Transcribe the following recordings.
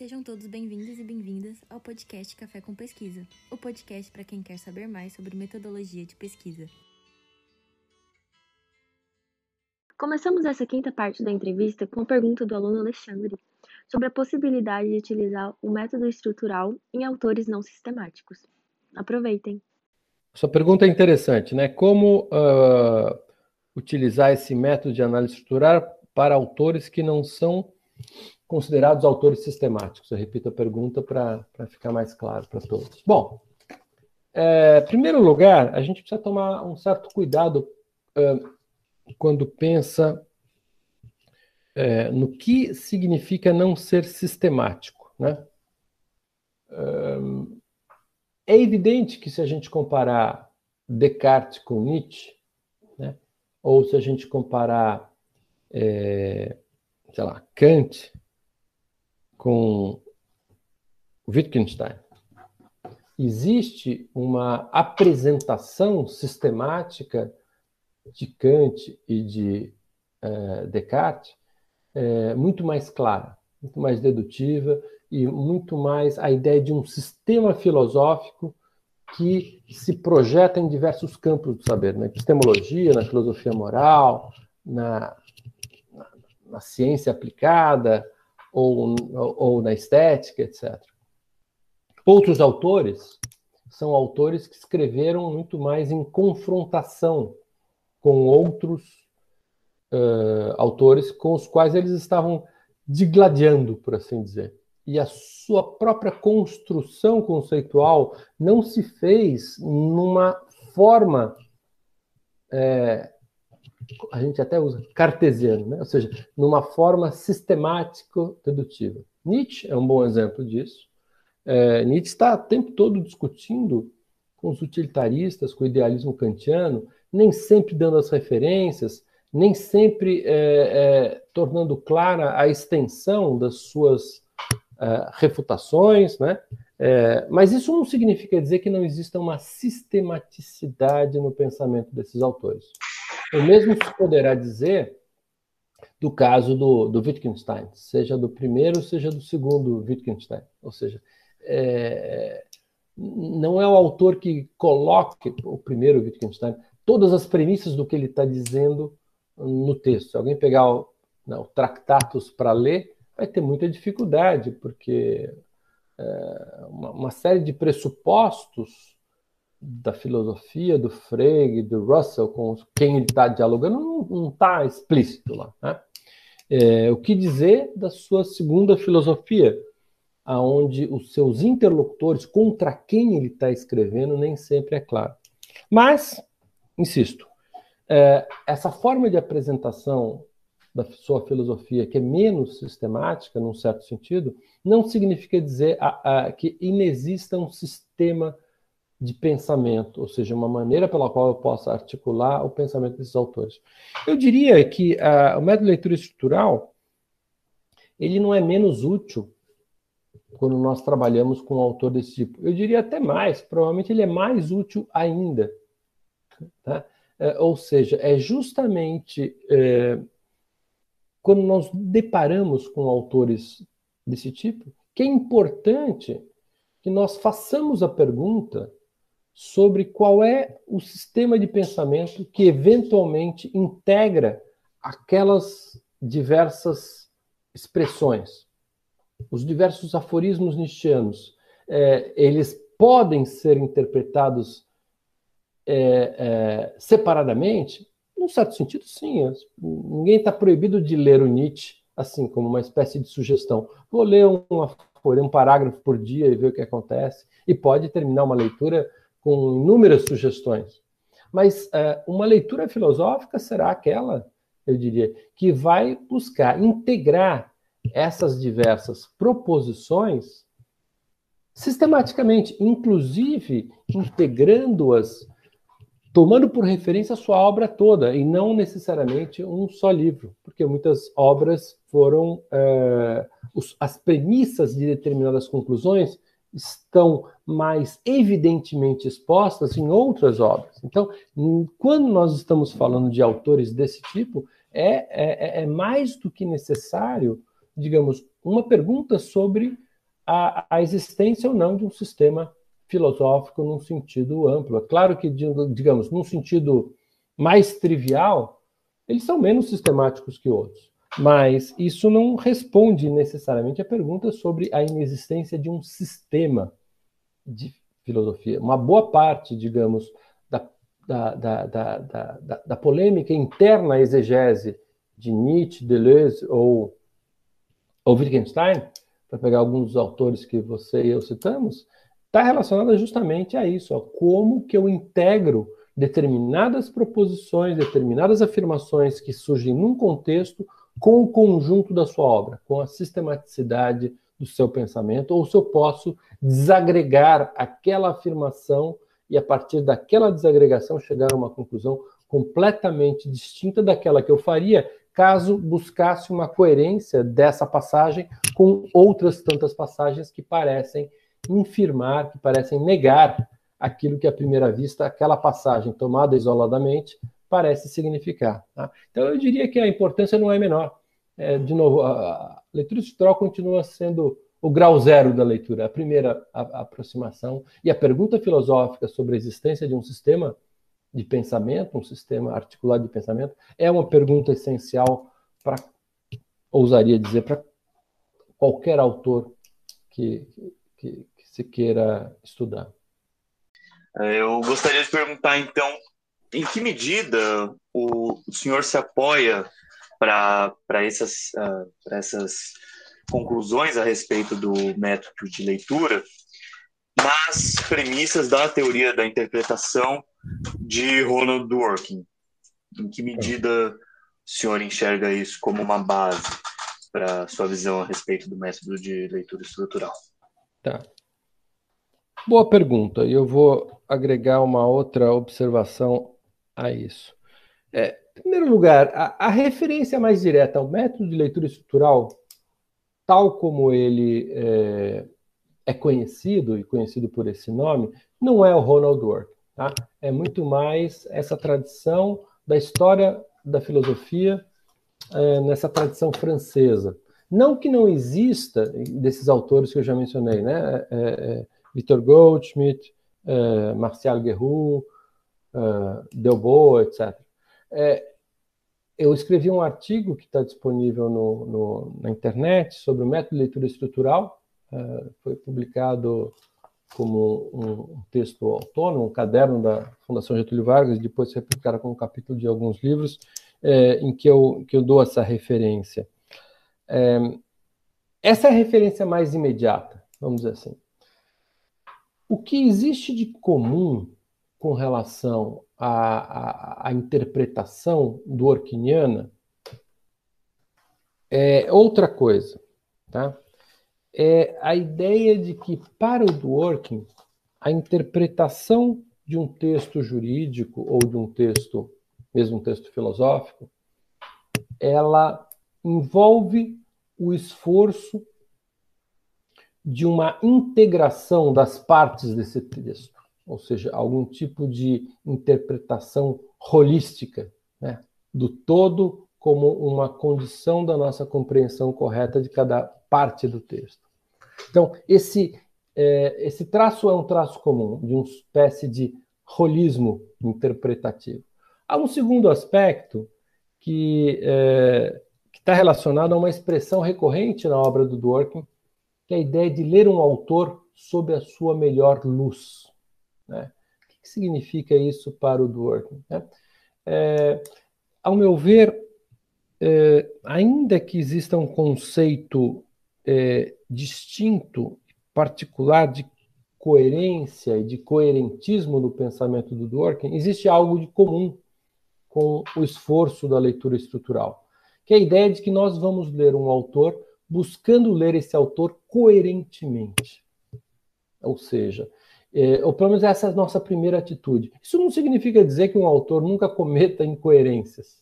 Sejam todos bem-vindos e bem-vindas ao podcast Café com Pesquisa, o podcast para quem quer saber mais sobre metodologia de pesquisa. Começamos essa quinta parte da entrevista com a pergunta do aluno Alexandre sobre a possibilidade de utilizar o método estrutural em autores não sistemáticos. Aproveitem! Sua pergunta é interessante, né? Como uh, utilizar esse método de análise estrutural para autores que não são considerados autores sistemáticos? Eu repito a pergunta para ficar mais claro para todos. Bom, é, em primeiro lugar, a gente precisa tomar um certo cuidado uh, quando pensa é, no que significa não ser sistemático. Né? É evidente que se a gente comparar Descartes com Nietzsche, né? ou se a gente comparar, é, sei lá, Kant com Wittgenstein, existe uma apresentação sistemática de Kant e de uh, Descartes é, muito mais clara, muito mais dedutiva e muito mais a ideia de um sistema filosófico que se projeta em diversos campos do saber, na epistemologia, na filosofia moral, na, na, na ciência aplicada ou, ou na estética, etc. Outros autores são autores que escreveram muito mais em confrontação com outros uh, autores com os quais eles estavam digladiando, por assim dizer. E a sua própria construção conceitual não se fez numa forma, é, a gente até usa cartesiano, né? ou seja, numa forma sistemático-dedutiva. Nietzsche é um bom exemplo disso. É, Nietzsche está o tempo todo discutindo com os utilitaristas, com o idealismo kantiano, nem sempre dando as referências, nem sempre é, é, tornando clara a extensão das suas é, refutações, né? É, mas isso não significa dizer que não exista uma sistematicidade no pensamento desses autores. O mesmo se poderá dizer do caso do, do Wittgenstein, seja do primeiro, seja do segundo Wittgenstein. Ou seja, é, não é o autor que coloque o primeiro Wittgenstein, todas as premissas do que ele está dizendo no texto. Se alguém pegar o, não, né, o Tractatus para ler, vai ter muita dificuldade, porque é, uma, uma, série de pressupostos da filosofia do Frege, do Russell, com quem ele está dialogando, não está explícito lá. Né? É, o que dizer da sua segunda filosofia, aonde os seus interlocutores, contra quem ele está escrevendo, nem sempre é claro. Mas insisto, é, essa forma de apresentação da sua filosofia, que é menos sistemática, num certo sentido, não significa dizer a, a, que inexista um sistema de pensamento, ou seja, uma maneira pela qual eu possa articular o pensamento desses autores. Eu diria que a, o método de leitura estrutural ele não é menos útil quando nós trabalhamos com um autor desse tipo. Eu diria até mais, provavelmente ele é mais útil ainda, Tá? É, ou seja, é justamente é, quando nós deparamos com autores desse tipo que é importante que nós façamos a pergunta sobre qual é o sistema de pensamento que eventualmente integra aquelas diversas expressões. Os diversos aforismos nietzschianos, é, eles podem ser interpretados é, é, separadamente? Num certo sentido, sim. Ninguém está proibido de ler o Nietzsche assim, como uma espécie de sugestão. Vou ler um, um parágrafo por dia e ver o que acontece. E pode terminar uma leitura com inúmeras sugestões. Mas é, uma leitura filosófica será aquela, eu diria, que vai buscar integrar essas diversas proposições sistematicamente, inclusive integrando-as tomando por referência a sua obra toda e não necessariamente um só livro, porque muitas obras foram é, os, as premissas de determinadas conclusões estão mais evidentemente expostas em outras obras. Então, quando nós estamos falando de autores desse tipo, é, é, é mais do que necessário, digamos, uma pergunta sobre a, a existência ou não de um sistema filosófico num sentido amplo. É claro que, digamos, num sentido mais trivial, eles são menos sistemáticos que outros. Mas isso não responde necessariamente à pergunta sobre a inexistência de um sistema de filosofia. Uma boa parte, digamos, da, da, da, da, da polêmica interna à exegese de Nietzsche, Deleuze ou, ou Wittgenstein, para pegar alguns dos autores que você e eu citamos, está relacionada justamente a isso, a como que eu integro determinadas proposições, determinadas afirmações que surgem num contexto com o conjunto da sua obra, com a sistematicidade do seu pensamento, ou se eu posso desagregar aquela afirmação e a partir daquela desagregação chegar a uma conclusão completamente distinta daquela que eu faria caso buscasse uma coerência dessa passagem com outras tantas passagens que parecem infirmar, que parecem negar aquilo que à primeira vista aquela passagem tomada isoladamente parece significar. Tá? Então eu diria que a importância não é menor. É, de novo, a leitura estrutural continua sendo o grau zero da leitura, a primeira aproximação e a pergunta filosófica sobre a existência de um sistema de pensamento, um sistema articulado de pensamento, é uma pergunta essencial para, ousaria dizer, para qualquer autor que, que, que se queira estudar. É, eu gostaria de perguntar, então, em que medida o, senhor se apoia para essas, uh, essas conclusões a respeito do método de leitura nas premissas da teoria da interpretação de Ronald Dworkin? Em que medida o senhor enxerga isso como uma base para sua visão a respeito do método de leitura estrutural? Tá. Boa pergunta. E eu vou agregar uma outra observação a isso. É, em primeiro lugar, a, a, referência mais direta ao método de leitura estrutural, tal como ele é, é conhecido e conhecido por esse nome, não é o Ronald Dworkin. Tá? É muito mais essa tradição da história da filosofia é, nessa tradição francesa. Não que não exista desses autores que eu já mencionei, né? É, é, Victor Goldschmidt, é, Martial Guerrou, uh, Delbo, etc. É, eu escrevi um artigo que está disponível no, no, na internet sobre o método de leitura estrutural, uh, foi publicado como um, texto autônomo, um caderno da Fundação Getúlio Vargas, depois foi publicado como um capítulo de alguns livros, é, em que eu, que eu dou essa referência. É, essa é a referência mais imediata, vamos dizer assim. O que existe de comum com relação à, à, à interpretação do Orquiniana é outra coisa, tá? É a ideia de que, para o Dworkin, a interpretação de um texto jurídico ou de um texto, mesmo um texto filosófico, ela envolve o esforço de uma integração das partes desse texto ou seja, algum tipo de interpretação holística né, do todo como uma condição da nossa compreensão correta de cada parte do texto. Então, esse, é, esse traço é um traço comum, de uma espécie de holismo interpretativo. Há um segundo aspecto que é, está relacionado a uma expressão recorrente na obra do Dworkin, que é a ideia de ler um autor sob a sua melhor luz. Né? O que significa isso para o Dworkin? Né? É, ao meu ver, é, ainda que exista um conceito é, distinto, particular de coerência e de coerentismo no pensamento do Dworkin, existe algo de comum com o esforço da leitura estrutural, que é a ideia de que nós vamos ler um autor buscando ler esse autor coerentemente. Ou seja, é, ou pelo menos essa é a nossa primeira atitude. Isso não significa dizer que um autor nunca cometa incoerências.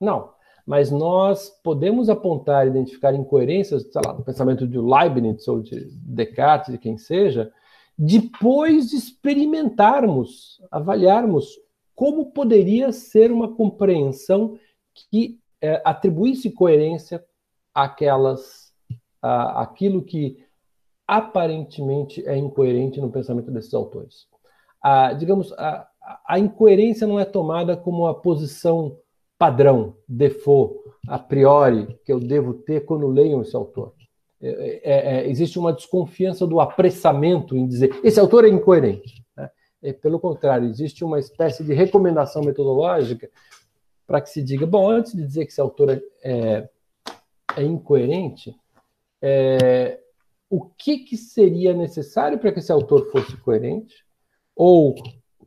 Não. Mas nós podemos apontar, identificar incoerências, sei lá, no pensamento de Leibniz ou de Descartes, de quem seja, depois de experimentarmos, avaliarmos como poderia ser uma compreensão que é, atribuísse coerência àquelas, à, àquilo que aparentemente é incoerente no pensamento desses autores. A, digamos, a, a incoerência não é tomada como a posição padrão, default, a priori, que eu devo ter quando leio esse autor. É, é, é, existe uma desconfiança do apressamento em dizer esse autor é incoerente. Né? É, pelo contrário, existe uma espécie de recomendação metodológica para que se diga, bom, antes de dizer que esse autor é, é, é incoerente, é, o que, que seria necessário para que esse autor fosse coerente? Ou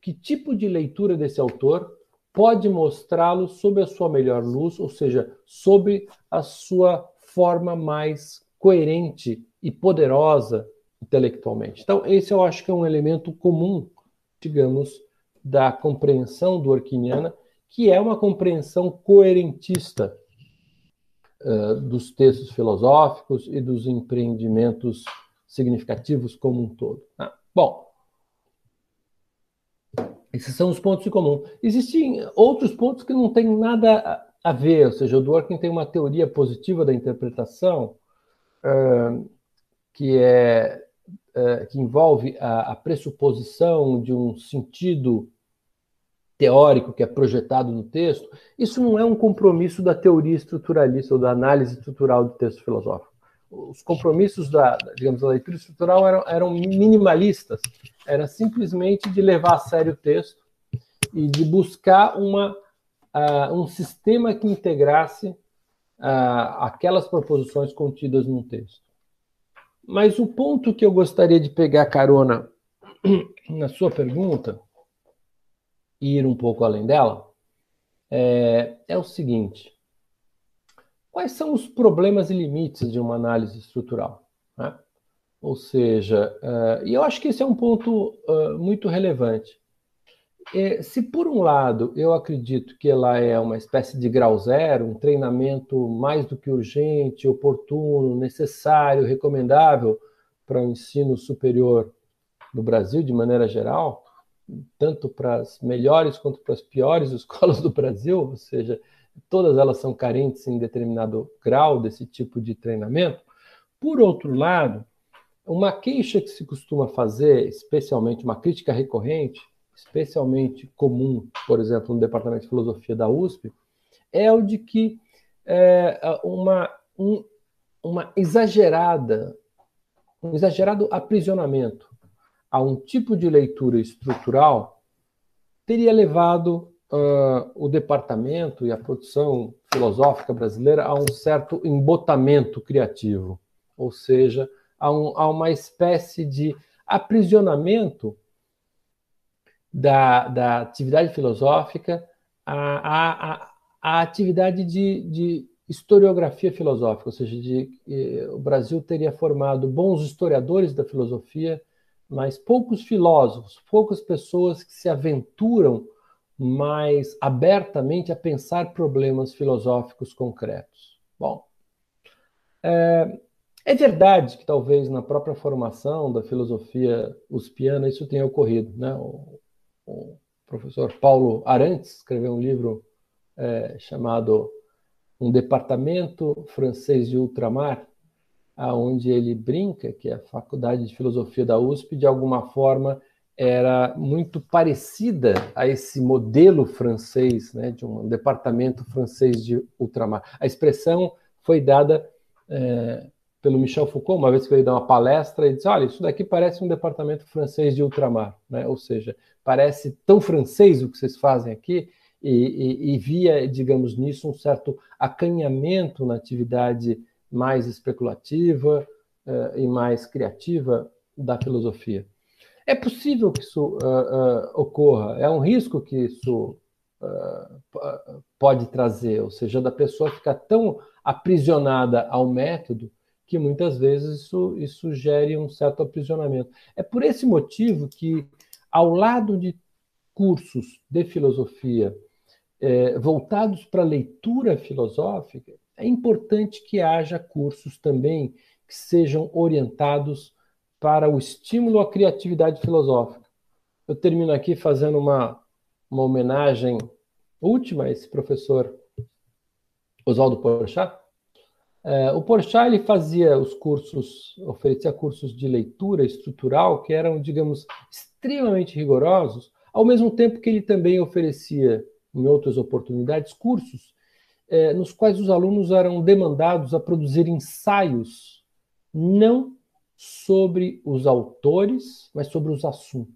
que tipo de leitura desse autor pode mostrá-lo sob a sua melhor luz, ou seja, sob a sua forma mais coerente e poderosa intelectualmente. Então, esse eu acho que é um elemento comum, digamos, da compreensão do Orquiniana, que é uma compreensão coerentista uh, dos textos filosóficos e dos empreendimentos significativos como um todo. Né? Bom, esses são os pontos em comum. Existem outros pontos que não têm nada a ver, ou seja, o Dworkin tem uma teoria positiva da interpretação, que é que envolve a, a, pressuposição de um sentido teórico que é projetado no texto, isso não é um compromisso da teoria estruturalista ou da análise estrutural do texto filosófico. Os compromissos da, digamos, da leitura estrutural eram, eram minimalistas, era simplesmente de levar a sério o texto e de buscar uma, uh, um sistema que integrasse aquelas proposições contidas num texto. Mas o ponto que eu gostaria de pegar carona na sua pergunta ir um pouco além dela é, é o seguinte: quais são os problemas e limites de uma análise estrutural? Né? Ou seja, uh, e eu acho que esse é um ponto uh, muito relevante. É, se por um lado eu acredito que ela é uma espécie de grau zero, um treinamento mais do que urgente, oportuno, necessário, recomendável para o ensino superior no Brasil de maneira geral, tanto para as melhores quanto para as piores escolas do Brasil, ou seja, todas elas são carentes em determinado grau desse tipo de treinamento. Por outro lado, uma queixa que se costuma fazer, especialmente uma crítica recorrente, especialmente comum, por exemplo, no Departamento de Filosofia da USP, é o de que é, uma, um, uma exagerada, um exagerado aprisionamento a um tipo de leitura estrutural teria levado uh, o departamento e a produção filosófica brasileira a um certo embotamento criativo, ou seja, a, um, a uma espécie de aprisionamento da, da atividade filosófica à, à, à atividade de, de, historiografia filosófica, ou seja, de, eh, o Brasil teria formado bons historiadores da filosofia, mas poucos filósofos, poucas pessoas que se aventuram mais abertamente a pensar problemas filosóficos concretos. Bom, é, é verdade que talvez na própria formação da filosofia uspiana isso tenha ocorrido, né? O, o professor Paulo Arantes escreveu um livro é, chamado Um Departamento Francês de Ultramar, aonde ele brinca que a Faculdade de Filosofia da USP, de alguma forma, era muito parecida a esse modelo francês, né, de um departamento francês de ultramar. A expressão foi dada é, pelo Michel Foucault, uma vez que ele deu uma palestra, e disse: Olha, isso daqui parece um departamento francês de ultramar, né? ou seja, parece tão francês o que vocês fazem aqui, e, e, e via, digamos, nisso um certo acanhamento na atividade mais especulativa uh, e mais criativa da filosofia. É possível que isso uh, ocorra, é um risco que isso pode trazer, ou seja, da pessoa ficar tão aprisionada ao método que muitas vezes isso, isso gere um certo aprisionamento. É por esse motivo que, ao lado de cursos de filosofia é, voltados para a leitura filosófica, é importante que haja cursos também que sejam orientados para o estímulo à criatividade filosófica. Eu termino aqui fazendo uma, uma homenagem última a esse professor Oswaldo Porchat, É, o Porchat ele fazia os cursos, oferecia cursos de leitura estrutural que eram, digamos, extremamente rigorosos, ao mesmo tempo que ele também oferecia, em outras oportunidades, cursos é, nos quais os alunos eram demandados a produzir ensaios não sobre os autores, mas sobre os assuntos.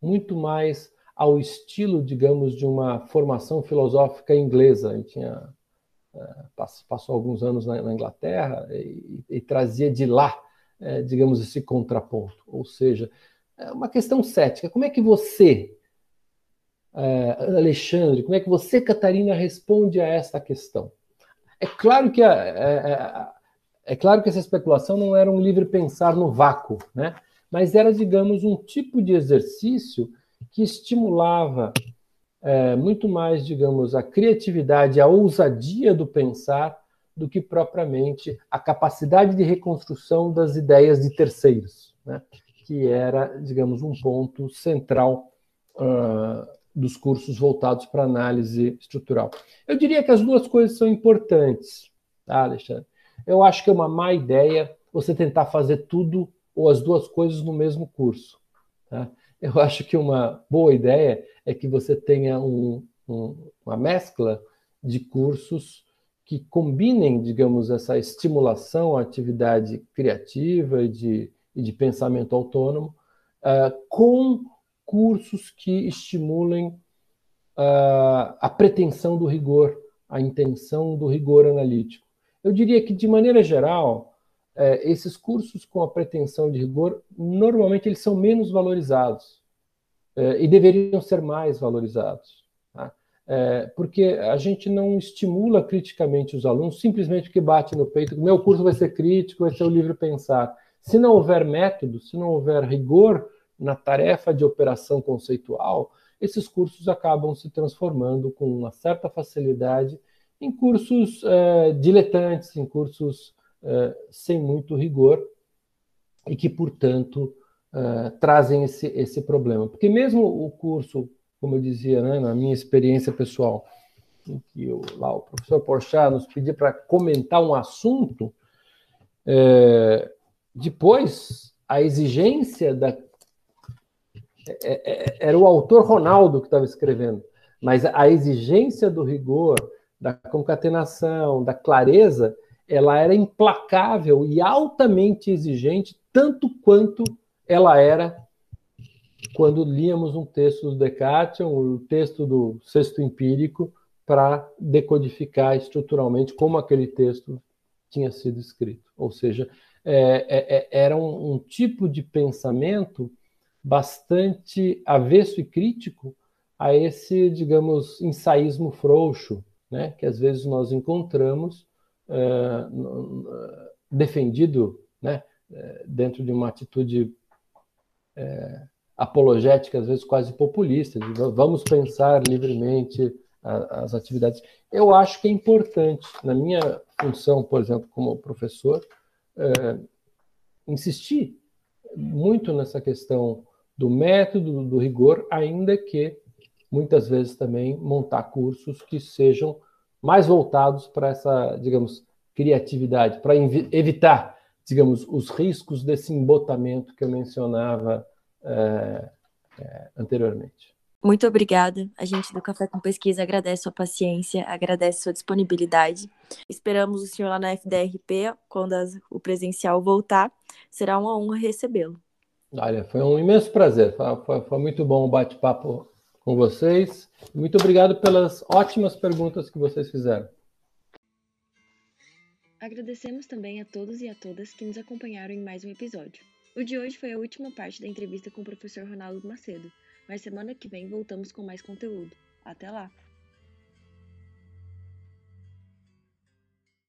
Muito mais ao estilo, digamos, de uma formação filosófica inglesa. Ele tinha é, passou alguns anos na, Inglaterra e, e, trazia de lá, é, digamos, esse contraponto. Ou seja, uma questão cética. Como é que você, Alexandre, como é que você, Catarina, responde a esta questão? É claro que a, é, é claro que essa especulação não era um livre pensar no vácuo, né? Mas era, digamos, um tipo de exercício que estimulava é, muito mais, digamos, a criatividade, a ousadia do pensar, do que propriamente a capacidade de reconstrução das ideias de terceiros, né? que era, digamos, um ponto central uh, dos cursos voltados para análise estrutural. Eu diria que as duas coisas são importantes, tá, Alexandre? Eu acho que é uma má ideia você tentar fazer tudo ou as duas coisas no mesmo curso. Tá? Eu acho que uma boa ideia é que você tenha um, um, uma mescla de cursos que combinem, digamos, essa estimulação à atividade criativa e de, e de pensamento autônomo uh, com cursos que estimulem uh, a pretensão do rigor, a intenção do rigor analítico. Eu diria que, de maneira geral, é, esses cursos com a pretensão de rigor, normalmente eles são menos valorizados é, e deveriam ser mais valorizados. Tá? É, porque a gente não estimula criticamente os alunos simplesmente porque bate no peito, meu curso vai ser crítico, vai ser o livre pensar. Se não houver método, se não houver rigor na tarefa de operação conceitual, esses cursos acabam se transformando com uma certa facilidade em cursos é, diletantes, em cursos é, sem muito rigor e que, portanto, é, trazem esse, esse problema. Porque mesmo o curso, como eu dizia, né, na minha experiência pessoal, em que o, lá o professor Porchat nos pedia para comentar um assunto, é, depois a exigência da era o autor Ronaldo que estava escrevendo, mas a exigência do rigor, da concatenação, da clareza, ela era implacável e altamente exigente, tanto quanto ela era quando líamos um texto do Descartes, um texto do sexto empírico, para decodificar estruturalmente como aquele texto tinha sido escrito. Ou seja, é, é, é era um, um tipo de pensamento bastante avesso e crítico a esse, digamos, ensaísmo frouxo, né, que às vezes nós encontramos uh, defendido né, eh, dentro de uma atitude é, apologética, às vezes quase populista, de vamos pensar livremente as atividades. Eu acho que é importante, na minha função, por exemplo, como professor, é, insistir muito nessa questão do método, do rigor, ainda que muitas vezes também montar cursos que sejam mais voltados para essa, digamos, criatividade, para evitar, digamos, os riscos desse embotamento que eu mencionava é, é, anteriormente. Muito obrigada. A gente do Café com Pesquisa agradece sua paciência, agradece sua disponibilidade. Esperamos o senhor lá na FDRP, quando as, o presencial voltar. Será uma honra recebê-lo. Olha, foi um imenso prazer. Foi, foi, muito bom o bate-papo com vocês. Muito obrigado pelas ótimas perguntas que vocês fizeram. Agradecemos também a todos e a todas que nos acompanharam em mais um episódio. O de hoje foi a última parte da entrevista com o professor Ronaldo Macedo, mas semana que vem voltamos com mais conteúdo. Até lá!